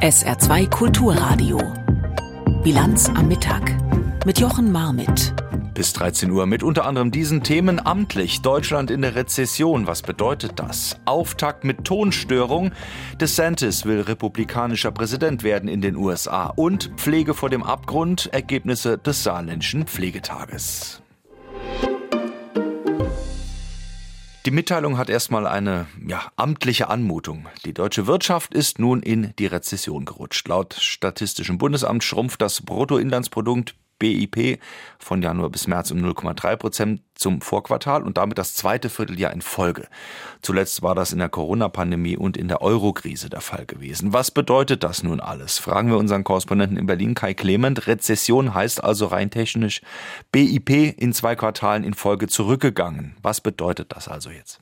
SR2 Kulturradio. Bilanz am Mittag mit Jochen Marmit. Bis 13 Uhr mit unter anderem diesen Themen amtlich. Deutschland in der Rezession. Was bedeutet das? Auftakt mit Tonstörung. DeSantis will republikanischer Präsident werden in den USA. Und Pflege vor dem Abgrund. Ergebnisse des saarländischen Pflegetages. Die Mitteilung hat erstmal eine ja, amtliche Anmutung. Die deutsche Wirtschaft ist nun in die Rezession gerutscht. Laut Statistischem Bundesamt schrumpft das Bruttoinlandsprodukt BIP von Januar bis März um 0,3 Prozent zum Vorquartal und damit das zweite Vierteljahr in Folge. Zuletzt war das in der Corona-Pandemie und in der Eurokrise der Fall gewesen. Was bedeutet das nun alles? Fragen wir unseren Korrespondenten in Berlin, Kai Clement. Rezession heißt also rein technisch BIP in zwei Quartalen in Folge zurückgegangen. Was bedeutet das also jetzt?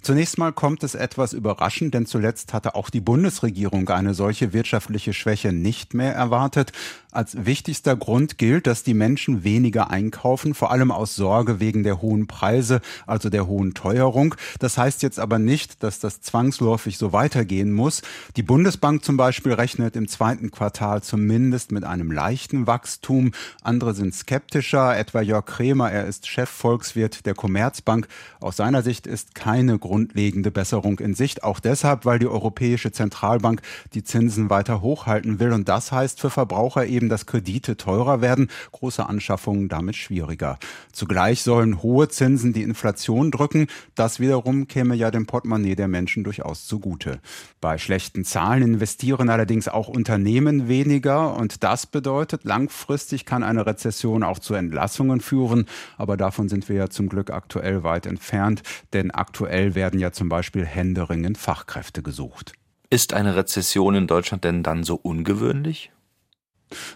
Zunächst mal kommt es etwas überraschend, denn zuletzt hatte auch die Bundesregierung eine solche wirtschaftliche Schwäche nicht mehr erwartet. Als wichtigster Grund gilt, dass die Menschen weniger einkaufen, vor allem aus Sorge wegen der hohen Preise, also der hohen Teuerung. Das heißt jetzt aber nicht, dass das zwangsläufig so weitergehen muss. Die Bundesbank zum Beispiel rechnet im zweiten Quartal zumindest mit einem leichten Wachstum. Andere sind skeptischer, etwa Jörg Kremer, er ist Chefvolkswirt der Commerzbank. Aus seiner Sicht ist keine grundlegende Besserung in Sicht. Auch deshalb, weil die Europäische Zentralbank die Zinsen weiter hochhalten will. Und das heißt für Verbraucher eben, dass Kredite teurer werden, große Anschaffungen damit schwieriger. Zugleich sollen hohe Zinsen die Inflation drücken. Das wiederum käme ja dem Portemonnaie der Menschen durchaus zugute. Bei schlechten Zahlen investieren allerdings auch Unternehmen weniger. Und das bedeutet, langfristig kann eine Rezession auch zu Entlassungen führen. Aber davon sind wir ja zum Glück aktuell weit entfernt. Denn aktuell werden ja zum Beispiel händeringend Fachkräfte gesucht. Ist eine Rezession in Deutschland denn dann so ungewöhnlich?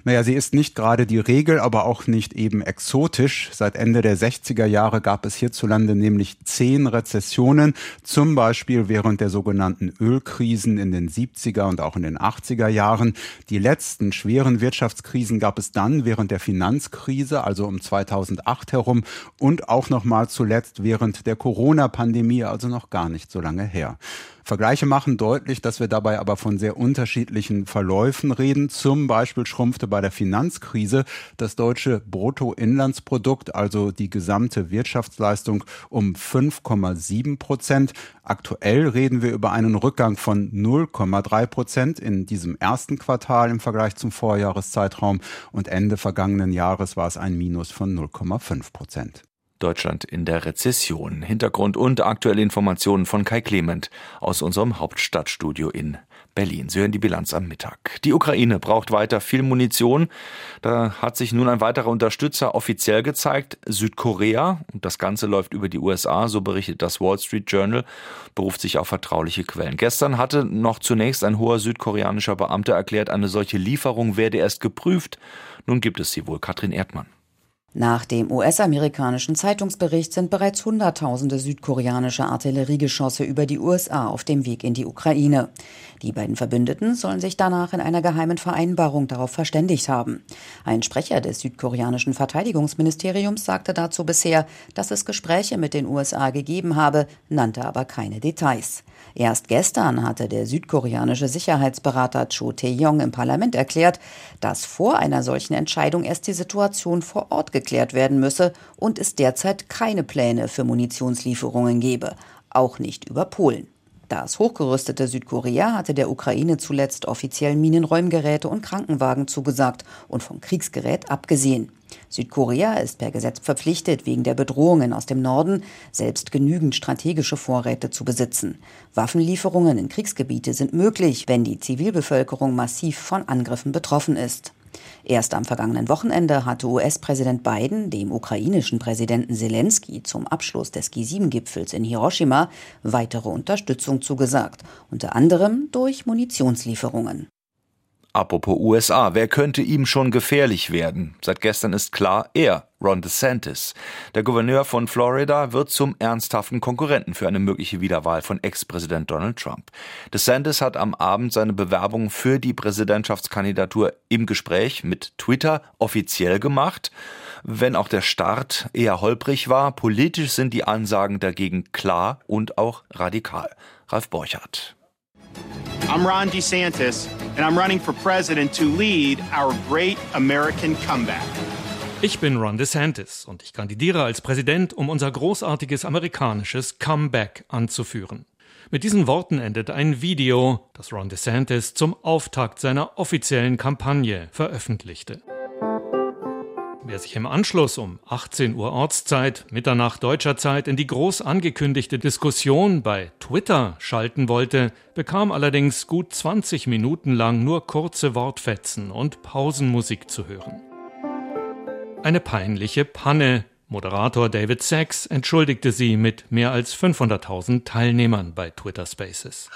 Naja, sie ist nicht gerade die Regel, aber auch nicht eben exotisch. Seit Ende der 60er Jahre gab es hierzulande nämlich zehn Rezessionen, zum Beispiel während der sogenannten Ölkrisen in den 70er und auch in den 80er Jahren. Die letzten schweren Wirtschaftskrisen gab es dann während der Finanzkrise, also um 2008 herum und auch noch mal zuletzt während der Corona-Pandemie, also noch gar nicht so lange her. Vergleiche machen deutlich, dass wir dabei aber von sehr unterschiedlichen Verläufen reden. Zum Beispiel schrumpfte bei der Finanzkrise das deutsche Bruttoinlandsprodukt, also die gesamte Wirtschaftsleistung, um 5,7 Prozent. Aktuell reden wir über einen Rückgang von 0,3 Prozent in diesem ersten Quartal im Vergleich zum Vorjahreszeitraum und Ende vergangenen Jahres war es ein Minus von 0,5 Prozent. Deutschland in der Rezession. Hintergrund und aktuelle Informationen von Kai Clement aus unserem Hauptstadtstudio in Berlin. Sie hören die Bilanz am Mittag. Die Ukraine braucht weiter viel Munition. Da hat sich nun ein weiterer Unterstützer offiziell gezeigt, Südkorea. Und das Ganze läuft über die USA, so berichtet das Wall Street Journal, beruft sich auf vertrauliche Quellen. Gestern hatte noch zunächst ein hoher südkoreanischer Beamter erklärt, eine solche Lieferung werde erst geprüft. Nun gibt es sie wohl. Katrin Erdmann. Nach dem US-amerikanischen Zeitungsbericht sind bereits Hunderttausende südkoreanische Artilleriegeschosse über die USA auf dem Weg in die Ukraine. Die beiden Verbündeten sollen sich danach in einer geheimen Vereinbarung darauf verständigt haben. Ein Sprecher des südkoreanischen Verteidigungsministeriums sagte dazu bisher, dass es Gespräche mit den USA gegeben habe, nannte aber keine Details. Erst gestern hatte der südkoreanische Sicherheitsberater Cho Tae-yong im Parlament erklärt, dass vor einer solchen Entscheidung erst die Situation vor Ort geklärt werden müsse und es derzeit keine Pläne für Munitionslieferungen gebe, auch nicht über Polen. Das hochgerüstete Südkorea hatte der Ukraine zuletzt offiziell Minenräumgeräte und Krankenwagen zugesagt und vom Kriegsgerät abgesehen. Südkorea ist per Gesetz verpflichtet, wegen der Bedrohungen aus dem Norden selbst genügend strategische Vorräte zu besitzen. Waffenlieferungen in Kriegsgebiete sind möglich, wenn die Zivilbevölkerung massiv von Angriffen betroffen ist. Erst am vergangenen Wochenende hatte US-Präsident Biden dem ukrainischen Präsidenten Zelensky zum Abschluss des G7-Gipfels in Hiroshima weitere Unterstützung zugesagt, unter anderem durch Munitionslieferungen. Apropos USA, wer könnte ihm schon gefährlich werden? Seit gestern ist klar, er, Ron DeSantis. Der Gouverneur von Florida wird zum ernsthaften Konkurrenten für eine mögliche Wiederwahl von Ex-Präsident Donald Trump. DeSantis hat am Abend seine Bewerbung für die Präsidentschaftskandidatur im Gespräch mit Twitter offiziell gemacht. Wenn auch der Start eher holprig war, politisch sind die Ansagen dagegen klar und auch radikal. Ralf Borchardt. I'm Ron DeSantis, and I'm running for president to lead our great American comeback. Ich bin Ron DeSantis und ich kandidiere als Präsident, um unser großartiges amerikanisches Comeback anzuführen. Mit diesen Worten endet ein Video, das Ron DeSantis zum Auftakt seiner offiziellen Kampagne veröffentlichte. Wer sich im Anschluss um 18 Uhr Ortszeit, Mitternacht deutscher Zeit in die groß angekündigte Diskussion bei Twitter schalten wollte, bekam allerdings gut 20 Minuten lang nur kurze Wortfetzen und Pausenmusik zu hören. Eine peinliche Panne. Moderator David Sachs entschuldigte sie mit mehr als 500.000 Teilnehmern bei Twitter Spaces.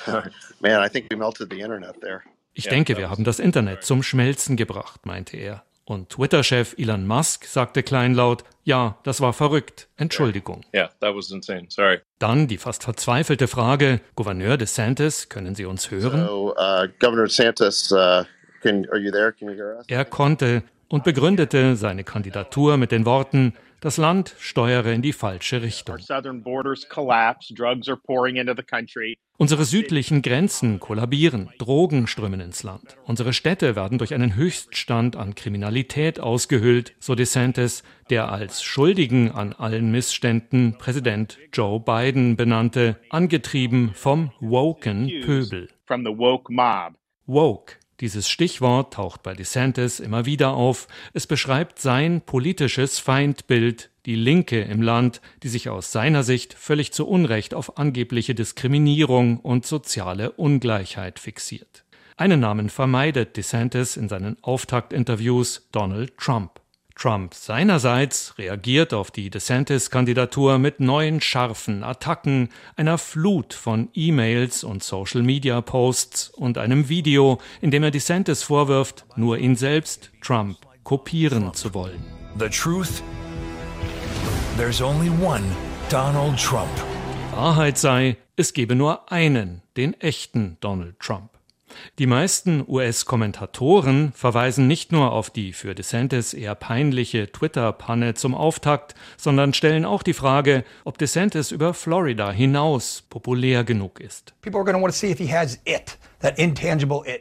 Ich denke, wir haben das Internet zum Schmelzen gebracht, meinte er. Und Twitter-Chef Elon Musk sagte kleinlaut, ja, das war verrückt. Entschuldigung. Yeah, that was insane. Sorry. Dann die fast verzweifelte Frage, Gouverneur DeSantis, können Sie uns hören? So, uh, Governor DeSantis, uh, can, are you there? Can you hear us? Er konnte und begründete seine Kandidatur mit den Worten, das Land steuere in die falsche Richtung. Unsere südlichen Grenzen kollabieren, Drogen strömen ins Land. Unsere Städte werden durch einen Höchststand an Kriminalität ausgehöhlt, so DeSantis, der als Schuldigen an allen Missständen Präsident Joe Biden benannte, angetrieben vom woken Pöbel. Woke dieses Stichwort taucht bei DeSantis immer wieder auf. Es beschreibt sein politisches Feindbild, die Linke im Land, die sich aus seiner Sicht völlig zu Unrecht auf angebliche Diskriminierung und soziale Ungleichheit fixiert. Einen Namen vermeidet DeSantis in seinen Auftaktinterviews Donald Trump. Trump seinerseits reagiert auf die DeSantis-Kandidatur mit neuen scharfen Attacken, einer Flut von E-Mails und Social-Media-Posts und einem Video, in dem er DeSantis vorwirft, nur ihn selbst, Trump, kopieren zu wollen. The truth, there's only one Donald Trump. Die Wahrheit sei, es gebe nur einen, den echten Donald Trump. Die meisten US-Kommentatoren verweisen nicht nur auf die für DeSantis eher peinliche Twitter-Panne zum Auftakt, sondern stellen auch die Frage, ob DeSantis über Florida hinaus populär genug ist.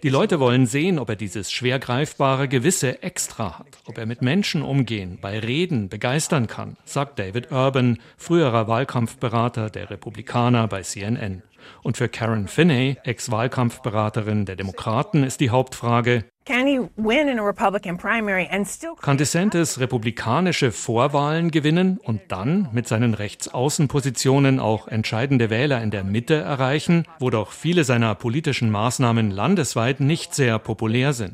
Die Leute wollen sehen, ob er dieses schwer greifbare Gewisse extra hat, ob er mit Menschen umgehen, bei Reden begeistern kann, sagt David Urban, früherer Wahlkampfberater der Republikaner bei CNN. Und für Karen Finney, Ex-Wahlkampfberaterin der Demokraten, ist die Hauptfrage, kann DeSantis republikanische Vorwahlen gewinnen und dann mit seinen Rechtsaußenpositionen auch entscheidende Wähler in der Mitte erreichen, wo doch viele seiner politischen Maßnahmen landesweit nicht sehr populär sind?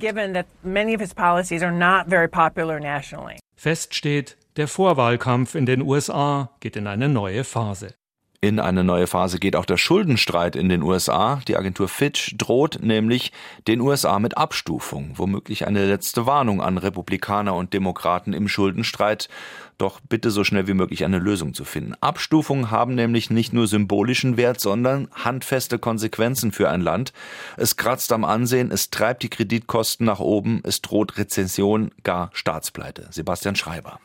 Fest steht, der Vorwahlkampf in den USA geht in eine neue Phase. In eine neue Phase geht auch der Schuldenstreit in den USA. Die Agentur Fitch droht nämlich den USA mit Abstufung, womöglich eine letzte Warnung an Republikaner und Demokraten im Schuldenstreit, doch bitte so schnell wie möglich eine Lösung zu finden. Abstufungen haben nämlich nicht nur symbolischen Wert, sondern handfeste Konsequenzen für ein Land. Es kratzt am Ansehen, es treibt die Kreditkosten nach oben, es droht Rezession, gar Staatspleite. Sebastian Schreiber.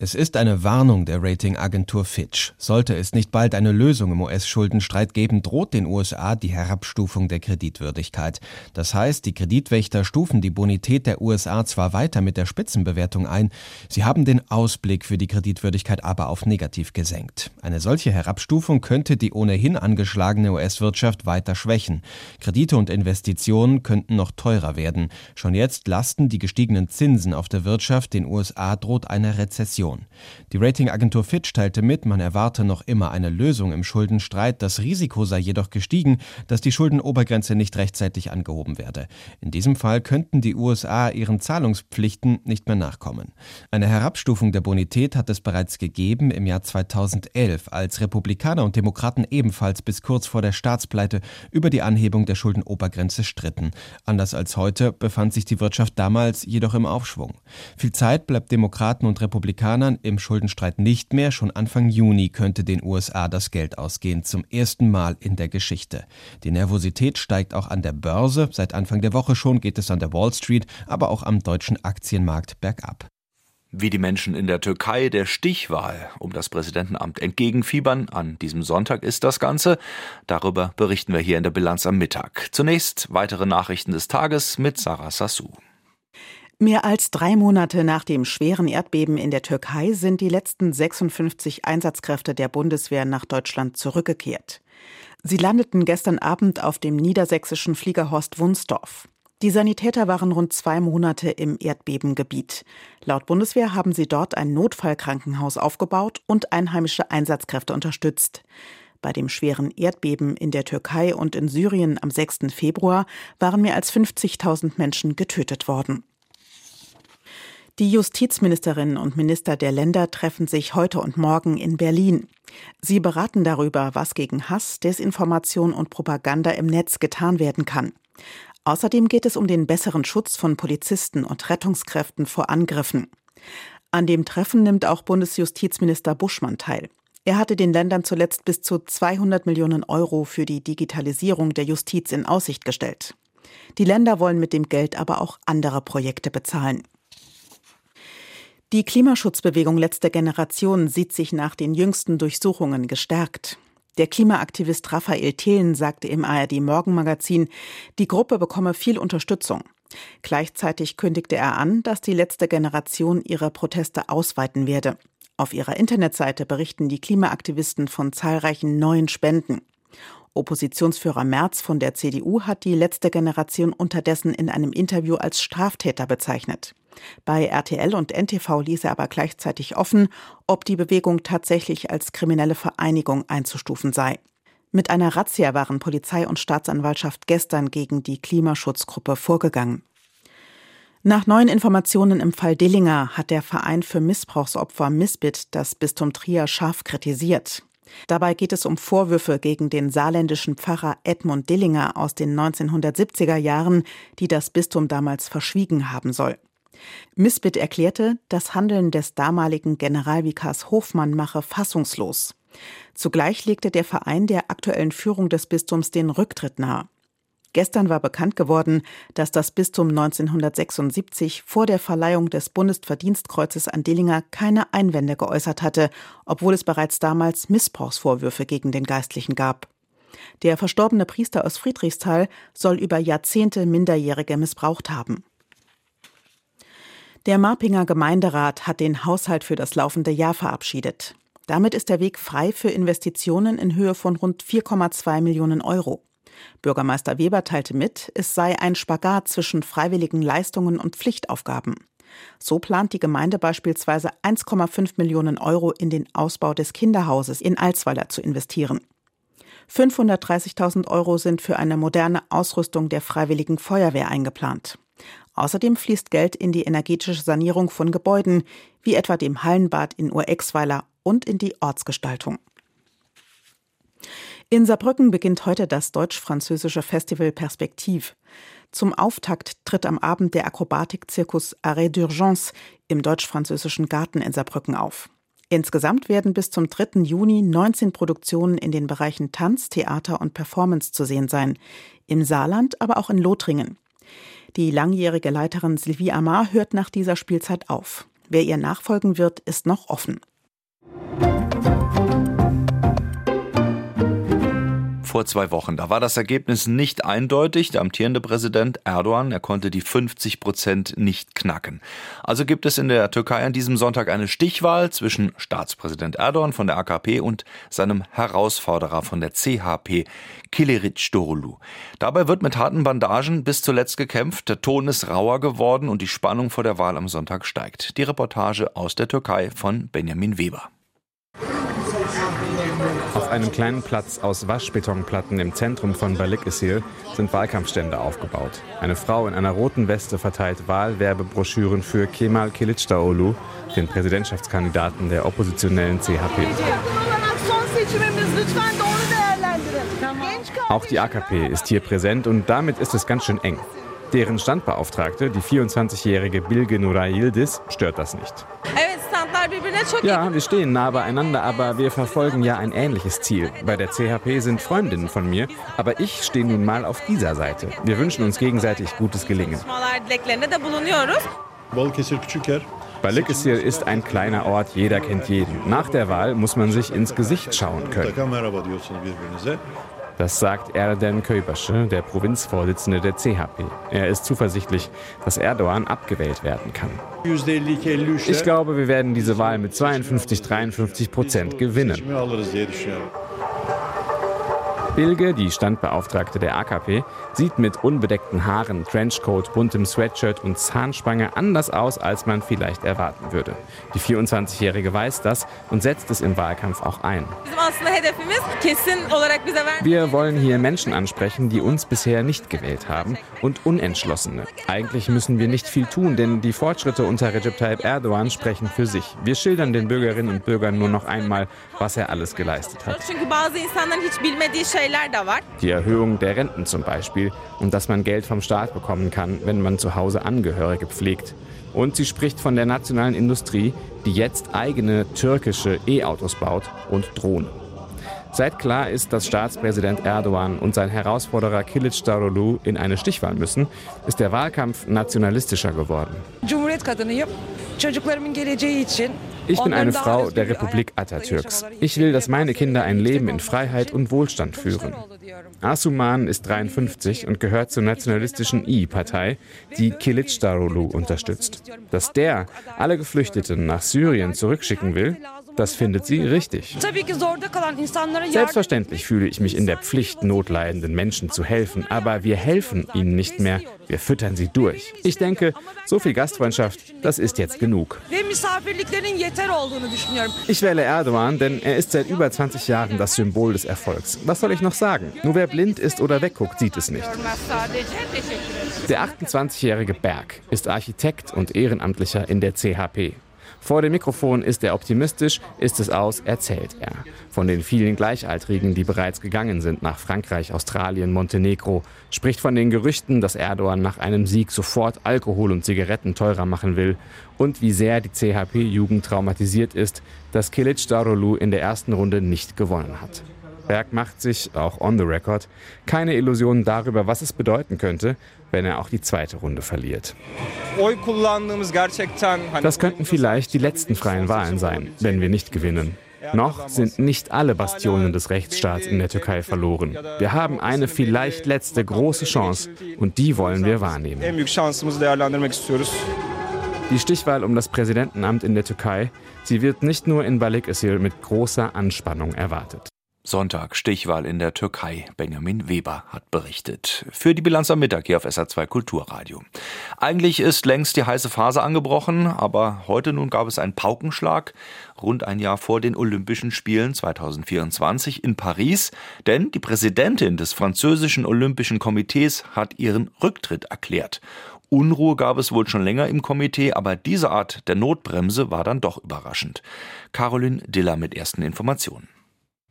Es ist eine Warnung der Ratingagentur Fitch. Sollte es nicht bald eine Lösung im US-Schuldenstreit geben, droht den USA die Herabstufung der Kreditwürdigkeit. Das heißt, die Kreditwächter stufen die Bonität der USA zwar weiter mit der Spitzenbewertung ein, sie haben den Ausblick für die Kreditwürdigkeit aber auf negativ gesenkt. Eine solche Herabstufung könnte die ohnehin angeschlagene US-Wirtschaft weiter schwächen. Kredite und Investitionen könnten noch teurer werden. Schon jetzt lasten die gestiegenen Zinsen auf der Wirtschaft, den USA droht eine Rezession. Inflation. Die Ratingagentur Fitch teilte mit, man erwarte noch immer eine Lösung im Schuldenstreit. Das Risiko sei jedoch gestiegen, dass die Schuldenobergrenze nicht rechtzeitig angehoben werde. In diesem Fall könnten die USA ihren Zahlungspflichten nicht mehr nachkommen. Eine Herabstufung der Bonität hat es bereits gegeben im Jahr 2011, als Republikaner und Demokraten ebenfalls bis kurz vor der Staatspleite über die Anhebung der Schuldenobergrenze stritten. Anders als heute befand sich die Wirtschaft damals jedoch im Aufschwung. Viel Zeit bleibt Demokraten und Republikanern Amerikanern im Schuldenstreit nicht mehr. Schon Anfang Juni könnte den USA das Geld ausgehen, zum ersten Mal in der Geschichte. Die Nervosität steigt auch an der Börse. Seit Anfang der Woche schon geht es an der Wall Street, aber auch am deutschen Aktienmarkt bergab. Wie die Menschen in der Türkei der Stichwahl um das Präsidentenamt entgegenfiebern, an diesem Sonntag ist das Ganze. Darüber berichten wir hier in der Bilanz am Mittag. Zunächst weitere Nachrichten des Tages mit Sarah Sassou. Mehr als drei Monate nach dem schweren Erdbeben in der Türkei sind die letzten 56 Einsatzkräfte der Bundeswehr nach Deutschland zurückgekehrt. Sie landeten gestern Abend auf dem niedersächsischen Fliegerhorst Wunsdorf. Die Sanitäter waren rund zwei Monate im Erdbebengebiet. Laut Bundeswehr haben sie dort ein Notfallkrankenhaus aufgebaut und einheimische Einsatzkräfte unterstützt. Bei dem schweren Erdbeben in der Türkei und in Syrien am 6. Februar waren mehr als 50.000 Menschen getötet worden. Die Justizministerinnen und Minister der Länder treffen sich heute und morgen in Berlin. Sie beraten darüber, was gegen Hass, Desinformation und Propaganda im Netz getan werden kann. Außerdem geht es um den besseren Schutz von Polizisten und Rettungskräften vor Angriffen. An dem Treffen nimmt auch Bundesjustizminister Buschmann teil. Er hatte den Ländern zuletzt bis zu 200 Millionen Euro für die Digitalisierung der Justiz in Aussicht gestellt. Die Länder wollen mit dem Geld aber auch andere Projekte bezahlen. Die Klimaschutzbewegung letzter Generation sieht sich nach den jüngsten Durchsuchungen gestärkt. Der Klimaaktivist Raphael Thelen sagte im ARD Morgenmagazin, die Gruppe bekomme viel Unterstützung. Gleichzeitig kündigte er an, dass die letzte Generation ihre Proteste ausweiten werde. Auf ihrer Internetseite berichten die Klimaaktivisten von zahlreichen neuen Spenden. Oppositionsführer Merz von der CDU hat die letzte Generation unterdessen in einem Interview als Straftäter bezeichnet. Bei RTL und NTV ließ er aber gleichzeitig offen, ob die Bewegung tatsächlich als kriminelle Vereinigung einzustufen sei. Mit einer Razzia waren Polizei und Staatsanwaltschaft gestern gegen die Klimaschutzgruppe vorgegangen. Nach neuen Informationen im Fall Dillinger hat der Verein für Missbrauchsopfer Misbit das Bistum Trier scharf kritisiert. Dabei geht es um Vorwürfe gegen den saarländischen Pfarrer Edmund Dillinger aus den 1970er Jahren, die das Bistum damals verschwiegen haben soll. Misbit erklärte, das Handeln des damaligen Generalvikars Hofmann mache fassungslos. Zugleich legte der Verein der aktuellen Führung des Bistums den Rücktritt nahe. Gestern war bekannt geworden, dass das Bistum 1976 vor der Verleihung des Bundesverdienstkreuzes an Dillinger keine Einwände geäußert hatte, obwohl es bereits damals Missbrauchsvorwürfe gegen den Geistlichen gab. Der verstorbene Priester aus Friedrichsthal soll über Jahrzehnte Minderjährige missbraucht haben. Der Marpinger Gemeinderat hat den Haushalt für das laufende Jahr verabschiedet. Damit ist der Weg frei für Investitionen in Höhe von rund 4,2 Millionen Euro. Bürgermeister Weber teilte mit, es sei ein Spagat zwischen freiwilligen Leistungen und Pflichtaufgaben. So plant die Gemeinde beispielsweise 1,5 Millionen Euro in den Ausbau des Kinderhauses in Alsweiler zu investieren. 530.000 Euro sind für eine moderne Ausrüstung der Freiwilligen Feuerwehr eingeplant. Außerdem fließt Geld in die energetische Sanierung von Gebäuden, wie etwa dem Hallenbad in Urexweiler und in die Ortsgestaltung. In Saarbrücken beginnt heute das deutsch-französische Festival Perspektiv. Zum Auftakt tritt am Abend der Akrobatikszirkus Arrêt d'Urgence im deutsch-französischen Garten in Saarbrücken auf. Insgesamt werden bis zum 3. Juni 19 Produktionen in den Bereichen Tanz, Theater und Performance zu sehen sein. Im Saarland, aber auch in Lothringen. Die langjährige Leiterin Sylvie Amar hört nach dieser Spielzeit auf. Wer ihr nachfolgen wird, ist noch offen. Vor zwei Wochen. Da war das Ergebnis nicht eindeutig. Der amtierende Präsident Erdogan, er konnte die 50 Prozent nicht knacken. Also gibt es in der Türkei an diesem Sonntag eine Stichwahl zwischen Staatspräsident Erdogan von der AKP und seinem Herausforderer von der CHP, Kiliric Dorulu. Dabei wird mit harten Bandagen bis zuletzt gekämpft. Der Ton ist rauer geworden und die Spannung vor der Wahl am Sonntag steigt. Die Reportage aus der Türkei von Benjamin Weber. Auf einem kleinen Platz aus Waschbetonplatten im Zentrum von Balıkesir sind Wahlkampfstände aufgebaut. Eine Frau in einer roten Weste verteilt Wahlwerbebroschüren für Kemal Kılıçdaroğlu, den Präsidentschaftskandidaten der oppositionellen CHP. Auch die AKP ist hier präsent und damit ist es ganz schön eng. Deren Standbeauftragte, die 24-jährige Bilge Nuray Yildiz, stört das nicht. Ja, wir stehen nah beieinander, aber wir verfolgen ja ein ähnliches Ziel. Bei der CHP sind Freundinnen von mir, aber ich stehe nun mal auf dieser Seite. Wir wünschen uns gegenseitig gutes Gelingen. Balıkesir ist ein kleiner Ort, jeder kennt jeden. Nach der Wahl muss man sich ins Gesicht schauen können. Das sagt Erden Köybaşı, der Provinzvorsitzende der CHP. Er ist zuversichtlich, dass Erdogan abgewählt werden kann. Ich glaube, wir werden diese Wahl mit 52, 53 Prozent gewinnen. Bilge, die Standbeauftragte der AKP, sieht mit unbedeckten Haaren, Trenchcoat, buntem Sweatshirt und Zahnspange anders aus, als man vielleicht erwarten würde. Die 24-Jährige weiß das und setzt es im Wahlkampf auch ein. Wir wollen hier Menschen ansprechen, die uns bisher nicht gewählt haben und Unentschlossene. Eigentlich müssen wir nicht viel tun, denn die Fortschritte unter Recep Tayyip Erdogan sprechen für sich. Wir schildern den Bürgerinnen und Bürgern nur noch einmal, was er alles geleistet hat. Die Erhöhung der Renten zum Beispiel und dass man Geld vom Staat bekommen kann, wenn man zu Hause Angehörige pflegt. Und sie spricht von der nationalen Industrie, die jetzt eigene türkische E-Autos baut und Drohnen. Seit klar ist, dass Staatspräsident Erdogan und sein Herausforderer Kilic Darulu in eine Stichwahl müssen, ist der Wahlkampf nationalistischer geworden. Ich bin eine Frau der Republik Atatürks. Ich will, dass meine Kinder ein Leben in Freiheit und Wohlstand führen. Asuman ist 53 und gehört zur nationalistischen I-Partei, die Kilic Darulu unterstützt. Dass der alle Geflüchteten nach Syrien zurückschicken will, das findet sie richtig. Selbstverständlich fühle ich mich in der Pflicht, notleidenden Menschen zu helfen, aber wir helfen ihnen nicht mehr, wir füttern sie durch. Ich denke, so viel Gastfreundschaft, das ist jetzt genug. Ich wähle Erdogan, denn er ist seit über 20 Jahren das Symbol des Erfolgs. Was soll ich noch sagen? Nur wer blind ist oder wegguckt, sieht es nicht. Der 28-jährige Berg ist Architekt und Ehrenamtlicher in der CHP. Vor dem Mikrofon ist er optimistisch, ist es aus, erzählt er. Von den vielen Gleichaltrigen, die bereits gegangen sind nach Frankreich, Australien, Montenegro, spricht von den Gerüchten, dass Erdogan nach einem Sieg sofort Alkohol und Zigaretten teurer machen will und wie sehr die CHP-Jugend traumatisiert ist, dass Kilic Darulu in der ersten Runde nicht gewonnen hat. Berg macht sich, auch on the record, keine Illusionen darüber, was es bedeuten könnte, wenn er auch die zweite Runde verliert. Das könnten vielleicht die letzten freien Wahlen sein, wenn wir nicht gewinnen. Noch sind nicht alle Bastionen des Rechtsstaats in der Türkei verloren. Wir haben eine vielleicht letzte große Chance und die wollen wir wahrnehmen. Die Stichwahl um das Präsidentenamt in der Türkei, sie wird nicht nur in Balıkesir mit großer Anspannung erwartet. Sonntag, Stichwahl in der Türkei. Benjamin Weber hat berichtet. Für die Bilanz am Mittag hier auf SA2 Kulturradio. Eigentlich ist längst die heiße Phase angebrochen, aber heute nun gab es einen Paukenschlag, rund ein Jahr vor den Olympischen Spielen 2024 in Paris, denn die Präsidentin des französischen Olympischen Komitees hat ihren Rücktritt erklärt. Unruhe gab es wohl schon länger im Komitee, aber diese Art der Notbremse war dann doch überraschend. Caroline Diller mit ersten Informationen.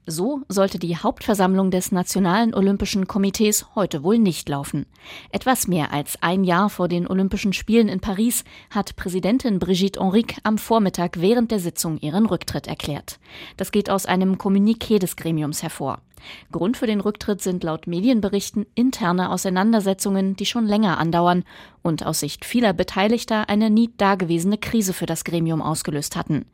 So sollte die Hauptversammlung des Nationalen Olympischen Komitees heute wohl nicht laufen. Etwas mehr als ein Jahr vor den Olympischen Spielen in Paris hat Präsidentin Brigitte Henrique am Vormittag während der Sitzung ihren Rücktritt erklärt. Das geht aus einem Kommuniqué des Gremiums hervor. Grund für den Rücktritt sind laut Medienberichten interne Auseinandersetzungen, die schon länger andauern und aus Sicht vieler Beteiligter eine nie dagewesene Krise für das Gremium ausgelöst hatten.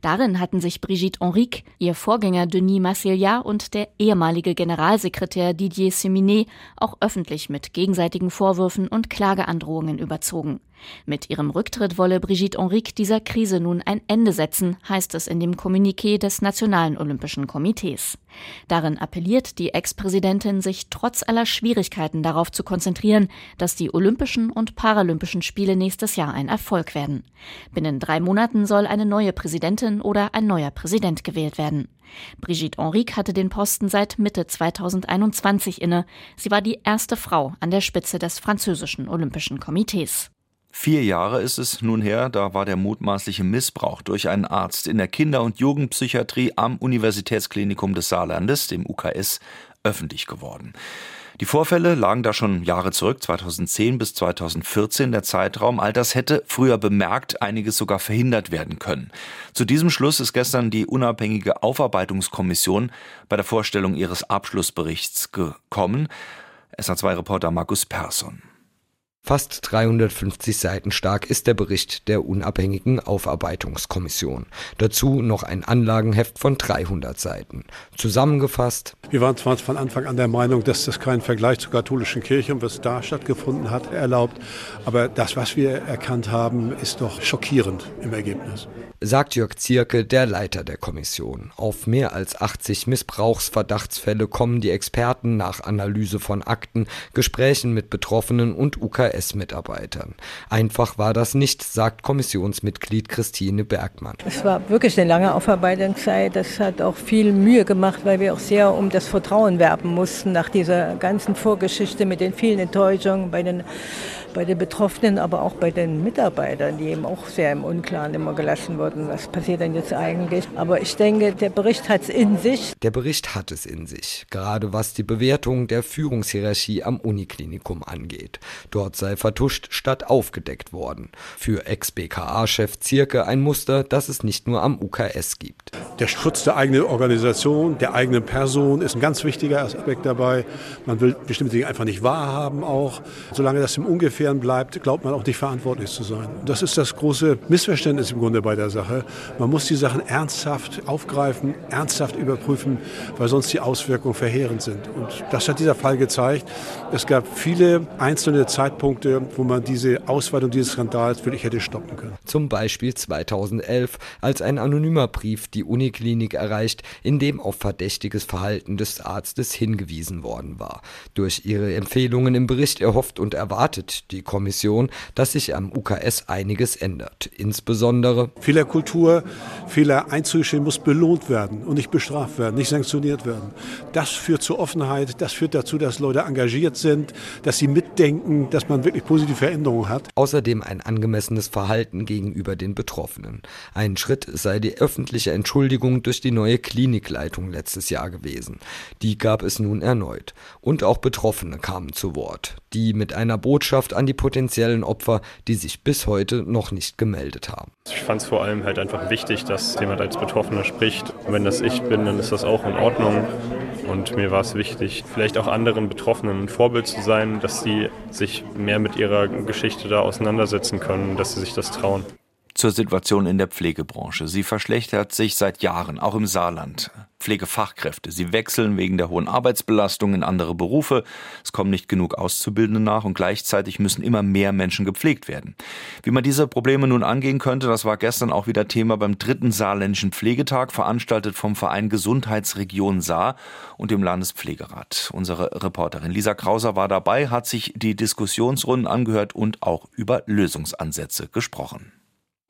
Darin hatten sich Brigitte Henrique, ihr Vorgänger Denis Massillat und der ehemalige Generalsekretär Didier Seminet auch öffentlich mit gegenseitigen Vorwürfen und Klageandrohungen überzogen. Mit ihrem Rücktritt wolle Brigitte Henrique dieser Krise nun ein Ende setzen, heißt es in dem Kommuniqué des Nationalen Olympischen Komitees. Darin appelliert die Ex-Präsidentin, sich trotz aller Schwierigkeiten darauf zu konzentrieren, dass die Olympischen und Paralympischen Spiele nächstes Jahr ein Erfolg werden. Binnen drei Monaten soll eine neue Präsidentin oder ein neuer Präsident gewählt werden. Brigitte Henrique hatte den Posten seit Mitte 2021 inne. Sie war die erste Frau an der Spitze des französischen Olympischen Komitees. Vier Jahre ist es nun her, da war der mutmaßliche Missbrauch durch einen Arzt in der Kinder- und Jugendpsychiatrie am Universitätsklinikum des Saarlandes, dem UKS, öffentlich geworden. Die Vorfälle lagen da schon Jahre zurück, 2010 bis 2014 der Zeitraum. All das hätte früher bemerkt, einiges sogar verhindert werden können. Zu diesem Schluss ist gestern die unabhängige Aufarbeitungskommission bei der Vorstellung ihres Abschlussberichts gekommen. SA2-Reporter Markus Persson. Fast 350 Seiten stark ist der Bericht der unabhängigen Aufarbeitungskommission. Dazu noch ein Anlagenheft von 300 Seiten. Zusammengefasst. Wir waren zwar von Anfang an der Meinung, dass das keinen Vergleich zur katholischen Kirche und was da stattgefunden hat, erlaubt. Aber das, was wir erkannt haben, ist doch schockierend im Ergebnis sagt Jörg Zierke, der Leiter der Kommission. Auf mehr als 80 Missbrauchsverdachtsfälle kommen die Experten nach Analyse von Akten, Gesprächen mit Betroffenen und UKS-Mitarbeitern. Einfach war das nicht, sagt Kommissionsmitglied Christine Bergmann. Es war wirklich eine lange Aufarbeitungszeit. Das hat auch viel Mühe gemacht, weil wir auch sehr um das Vertrauen werben mussten nach dieser ganzen Vorgeschichte mit den vielen Enttäuschungen bei den bei den Betroffenen, aber auch bei den Mitarbeitern, die eben auch sehr im Unklaren immer gelassen wurden. Was passiert denn jetzt eigentlich? Aber ich denke, der Bericht hat es in sich. Der Bericht hat es in sich, gerade was die Bewertung der Führungshierarchie am Uniklinikum angeht. Dort sei vertuscht statt aufgedeckt worden. Für Ex-BKA-Chef Zirke ein Muster, das es nicht nur am UKS gibt. Der Schutz der eigenen Organisation, der eigenen Person ist ein ganz wichtiger Aspekt dabei. Man will bestimmte Dinge einfach nicht wahrhaben auch. Solange das im Ungefähr Ungefähren bleibt, glaubt man auch nicht verantwortlich zu sein. Das ist das große Missverständnis im Grunde bei der Sache. Man muss die Sachen ernsthaft aufgreifen, ernsthaft überprüfen, weil sonst die Auswirkungen verheerend sind. Und das hat dieser Fall gezeigt. Es gab viele einzelne Zeitpunkte, wo man diese Ausweitung dieses Skandals wirklich hätte stoppen können. Zum Beispiel 2011, als ein anonymer Brief die Uniklinik erreicht, in dem auf verdächtiges Verhalten des Arztes hingewiesen worden war. Durch ihre Empfehlungen im Bericht erhofft und erwartet die Kommission, dass sich am UKS einiges ändert. Insbesondere Fehlerkultur, Fehler einzugestehen muss belohnt werden und nicht bestraft werden, nicht sanktioniert werden. Das führt zu Offenheit, das führt dazu, dass Leute engagiert sind, dass sie mitdenken, dass man wirklich positive Veränderungen hat. Außerdem ein angemessenes Verhalten gegenüber den Betroffenen. Ein Schritt sei die öffentliche Entschuldigung durch die neue Klinikleitung letztes Jahr gewesen. Die gab es nun erneut. Und auch Betroffene kamen zu Wort, die mit einer Botschaft an die potenziellen Opfer, die sich bis heute noch nicht gemeldet haben. Ich fand es vor allem halt einfach wichtig, dass jemand als Betroffener spricht. Und wenn das ich bin, dann ist das auch in Ordnung. Und mir war es wichtig, vielleicht auch anderen Betroffenen ein Vorbild zu sein, dass sie sich mehr mit ihrer Geschichte da auseinandersetzen können, dass sie sich das trauen zur Situation in der Pflegebranche. Sie verschlechtert sich seit Jahren, auch im Saarland. Pflegefachkräfte, sie wechseln wegen der hohen Arbeitsbelastung in andere Berufe. Es kommen nicht genug Auszubildende nach und gleichzeitig müssen immer mehr Menschen gepflegt werden. Wie man diese Probleme nun angehen könnte, das war gestern auch wieder Thema beim dritten Saarländischen Pflegetag, veranstaltet vom Verein Gesundheitsregion Saar und dem Landespflegerat. Unsere Reporterin Lisa Krauser war dabei, hat sich die Diskussionsrunden angehört und auch über Lösungsansätze gesprochen.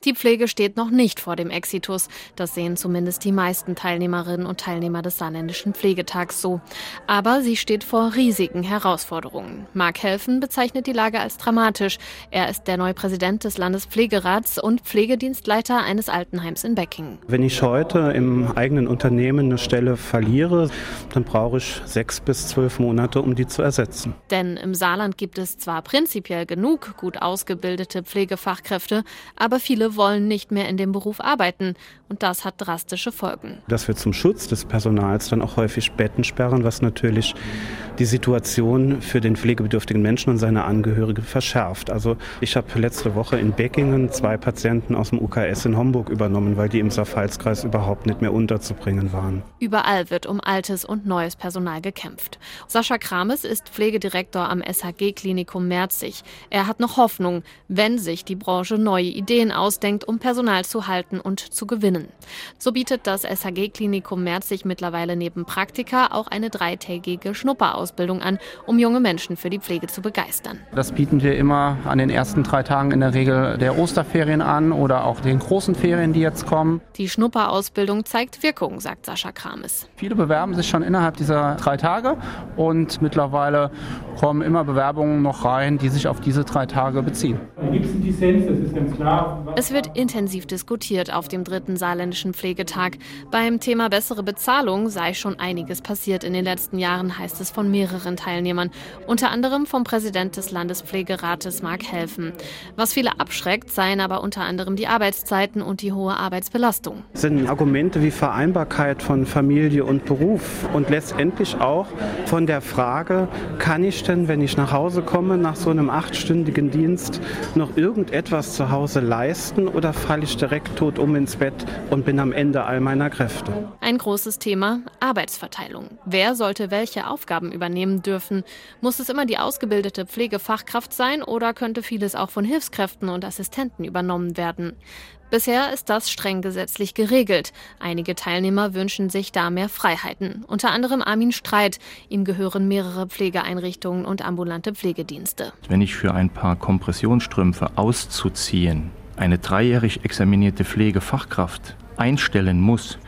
Die Pflege steht noch nicht vor dem Exitus. Das sehen zumindest die meisten Teilnehmerinnen und Teilnehmer des Saarländischen Pflegetags so. Aber sie steht vor riesigen Herausforderungen. Marc Helfen bezeichnet die Lage als dramatisch. Er ist der neue Präsident des Landespflegerats und Pflegedienstleiter eines Altenheims in Becking. Wenn ich heute im eigenen Unternehmen eine Stelle verliere, dann brauche ich sechs bis zwölf Monate, um die zu ersetzen. Denn im Saarland gibt es zwar prinzipiell genug gut ausgebildete Pflegefachkräfte, aber viele wollen nicht mehr in dem Beruf arbeiten und das hat drastische Folgen. Dass wir zum Schutz des Personals dann auch häufig Betten sperren, was natürlich die Situation für den pflegebedürftigen Menschen und seine Angehörige verschärft. Also ich habe letzte Woche in Beckingen zwei Patienten aus dem UKS in Homburg übernommen, weil die im Saarpfalzkreis überhaupt nicht mehr unterzubringen waren. Überall wird um altes und neues Personal gekämpft. Sascha Krames ist Pflegedirektor am SHG-Klinikum Merzig. Er hat noch Hoffnung, wenn sich die Branche neue Ideen ausdenkt, um Personal zu halten und zu gewinnen. So bietet das SHG-Klinikum Merzig mittlerweile neben Praktika auch eine dreitägige Schnupperausbildung Ausbildung an, um junge Menschen für die Pflege zu begeistern. Das bieten wir immer an den ersten drei Tagen in der Regel der Osterferien an oder auch den großen Ferien, die jetzt kommen. Die Schnupperausbildung zeigt Wirkung, sagt Sascha Krames. Viele bewerben sich schon innerhalb dieser drei Tage und mittlerweile kommen immer Bewerbungen noch rein, die sich auf diese drei Tage beziehen. Es Es wird intensiv diskutiert auf dem dritten saarländischen Pflegetag. Beim Thema bessere Bezahlung sei schon einiges passiert in den letzten Jahren, heißt es von mehreren Teilnehmern. Unter anderem vom Präsident des Landespflegerates Mark Helfen. Was viele abschreckt, seien aber unter anderem die Arbeitszeiten und die hohe Arbeitsbelastung. Das sind Argumente wie Vereinbarkeit von Familie und Beruf und letztendlich auch von der Frage, kann ich denn, wenn ich nach Hause komme, nach so einem achtstündigen Dienst, noch irgendetwas zu Hause leisten oder falle ich direkt tot um ins Bett und bin am Ende all meiner Kräfte? Ein großes Thema, Arbeitsverteilung. Wer sollte welche Aufgaben übernehmen dürfen? Muss es immer die ausgebildete Pflegefachkraft sein oder könnte vieles auch von Hilfskräften und Assistenten übernommen werden? Bisher ist das streng gesetzlich geregelt. Einige Teilnehmer wünschen sich da mehr Freiheiten. Unter anderem Armin Streit. Ihm gehören mehrere Pflegeeinrichtungen und ambulante Pflegedienste. Wenn ich für ein paar Kompressionsstrümpfe auszuziehen eine dreijährig examinierte Pflegefachkraft einstellen muss,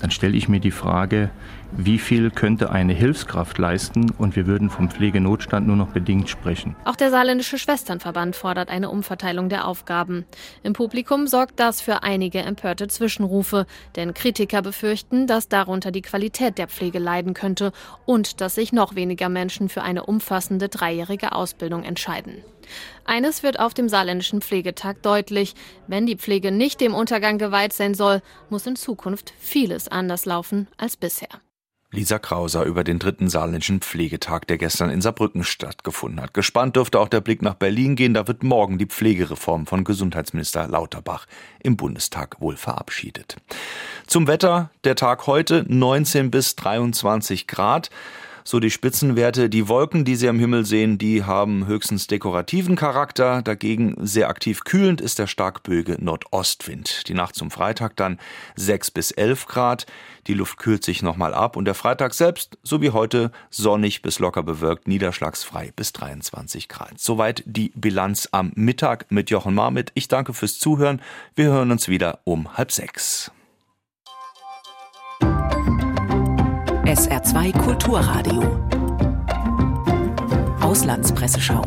dann stelle ich mir die Frage, wie viel könnte eine Hilfskraft leisten und wir würden vom Pflegenotstand nur noch bedingt sprechen. Auch der Saarländische Schwesternverband fordert eine Umverteilung der Aufgaben. Im Publikum sorgt das für einige empörte Zwischenrufe, denn Kritiker befürchten, dass darunter die Qualität der Pflege leiden könnte und dass sich noch weniger Menschen für eine umfassende dreijährige Ausbildung entscheiden. Eines wird auf dem saarländischen Pflegetag deutlich. Wenn die Pflege nicht dem Untergang geweiht sein soll, muss in Zukunft vieles anders laufen als bisher. Lisa Krauser über den dritten saarländischen Pflegetag, der gestern in Saarbrücken stattgefunden hat. Gespannt dürfte auch der Blick nach Berlin gehen. Da wird morgen die Pflegereform von Gesundheitsminister Lauterbach im Bundestag wohl verabschiedet. Zum Wetter. Der Tag heute 19 bis 23 Grad so die Spitzenwerte. Die Wolken, die Sie am Himmel sehen, die haben höchstens dekorativen Charakter. Dagegen sehr aktiv kühlend ist der starkböge Nordostwind. Die Nacht zum Freitag dann 6 bis 11 Grad. Die Luft kühlt sich nochmal ab und der Freitag selbst, so wie heute, sonnig bis locker bewölkt, niederschlagsfrei bis 23 Grad. Soweit die Bilanz am Mittag mit Jochen Marmit. Ich danke fürs Zuhören. Wir hören uns wieder um halb sechs. SR2 Kulturradio. Auslandspresseschau.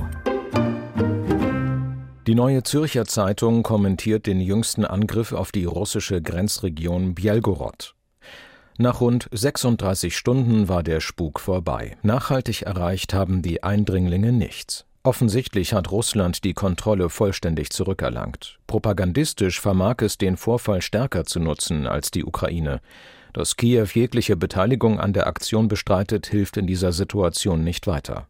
Die Neue Zürcher Zeitung kommentiert den jüngsten Angriff auf die russische Grenzregion Bielgorod. Nach rund 36 Stunden war der Spuk vorbei. Nachhaltig erreicht haben die Eindringlinge nichts. Offensichtlich hat Russland die Kontrolle vollständig zurückerlangt. Propagandistisch vermag es den Vorfall stärker zu nutzen als die Ukraine. Dass Kiew jegliche Beteiligung an der Aktion bestreitet, hilft in dieser Situation nicht weiter.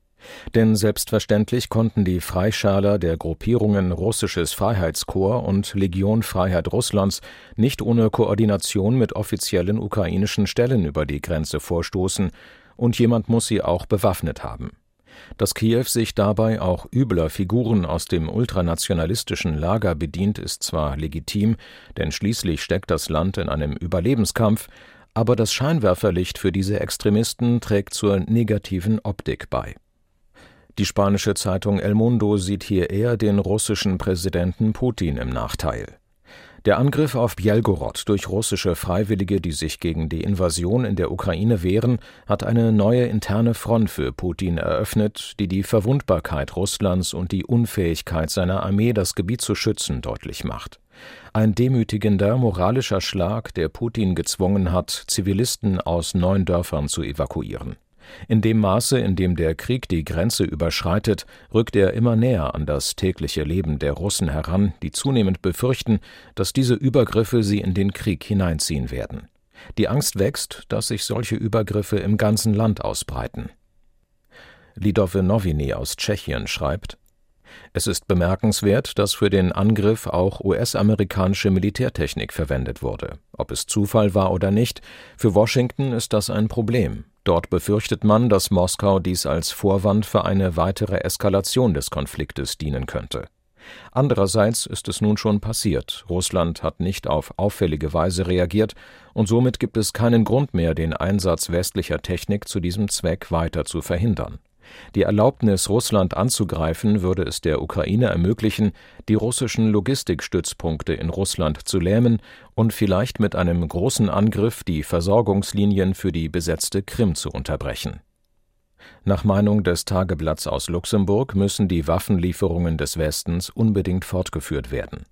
Denn selbstverständlich konnten die Freischaler der Gruppierungen Russisches Freiheitskorps und Legion Freiheit Russlands nicht ohne Koordination mit offiziellen ukrainischen Stellen über die Grenze vorstoßen, und jemand muss sie auch bewaffnet haben. Dass Kiew sich dabei auch übler Figuren aus dem ultranationalistischen Lager bedient, ist zwar legitim, denn schließlich steckt das Land in einem Überlebenskampf, aber das Scheinwerferlicht für diese Extremisten trägt zur negativen Optik bei. Die spanische Zeitung El Mundo sieht hier eher den russischen Präsidenten Putin im Nachteil. Der Angriff auf Bjelgorod durch russische Freiwillige, die sich gegen die Invasion in der Ukraine wehren, hat eine neue interne Front für Putin eröffnet, die die Verwundbarkeit Russlands und die Unfähigkeit seiner Armee, das Gebiet zu schützen, deutlich macht. Ein demütigender moralischer Schlag, der Putin gezwungen hat, Zivilisten aus neun Dörfern zu evakuieren. In dem Maße, in dem der Krieg die Grenze überschreitet, rückt er immer näher an das tägliche Leben der Russen heran, die zunehmend befürchten, dass diese Übergriffe sie in den Krieg hineinziehen werden. Die Angst wächst, dass sich solche Übergriffe im ganzen Land ausbreiten. Lidove Noviny aus Tschechien schreibt Es ist bemerkenswert, dass für den Angriff auch US-amerikanische Militärtechnik verwendet wurde. Ob es Zufall war oder nicht, für Washington ist das ein Problem. Dort befürchtet man, dass Moskau dies als Vorwand für eine weitere Eskalation des Konfliktes dienen könnte. Andererseits ist es nun schon passiert. Russland hat nicht auf auffällige Weise reagiert, und somit gibt es keinen Grund mehr, den Einsatz westlicher Technik zu diesem Zweck weiter zu verhindern. Die Erlaubnis, Russland anzugreifen, würde es der Ukraine ermöglichen, die russischen Logistikstützpunkte in Russland zu lähmen und vielleicht mit einem großen Angriff die Versorgungslinien für die besetzte Krim zu unterbrechen. Nach Meinung des Tageblatts aus Luxemburg müssen die Waffenlieferungen des Westens unbedingt fortgeführt werden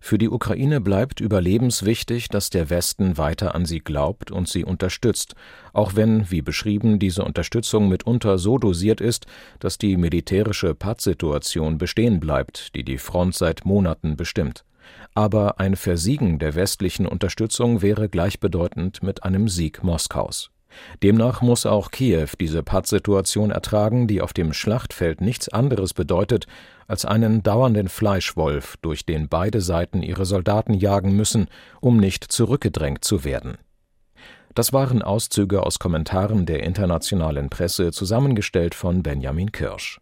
Für die Ukraine bleibt überlebenswichtig, dass der Westen weiter an sie glaubt und sie unterstützt, auch wenn, wie beschrieben, diese Unterstützung mitunter so dosiert ist, dass die militärische Pattsituation bestehen bleibt, die die Front seit Monaten bestimmt. Aber ein Versiegen der westlichen Unterstützung wäre gleichbedeutend mit einem Sieg Moskaus. Demnach muss auch Kiew diese Pattsituation ertragen, die auf dem Schlachtfeld nichts anderes bedeutet als einen dauernden Fleischwolf, durch den beide Seiten ihre Soldaten jagen müssen, um nicht zurückgedrängt zu werden. Das waren Auszüge aus Kommentaren der internationalen Presse, zusammengestellt von Benjamin Kirsch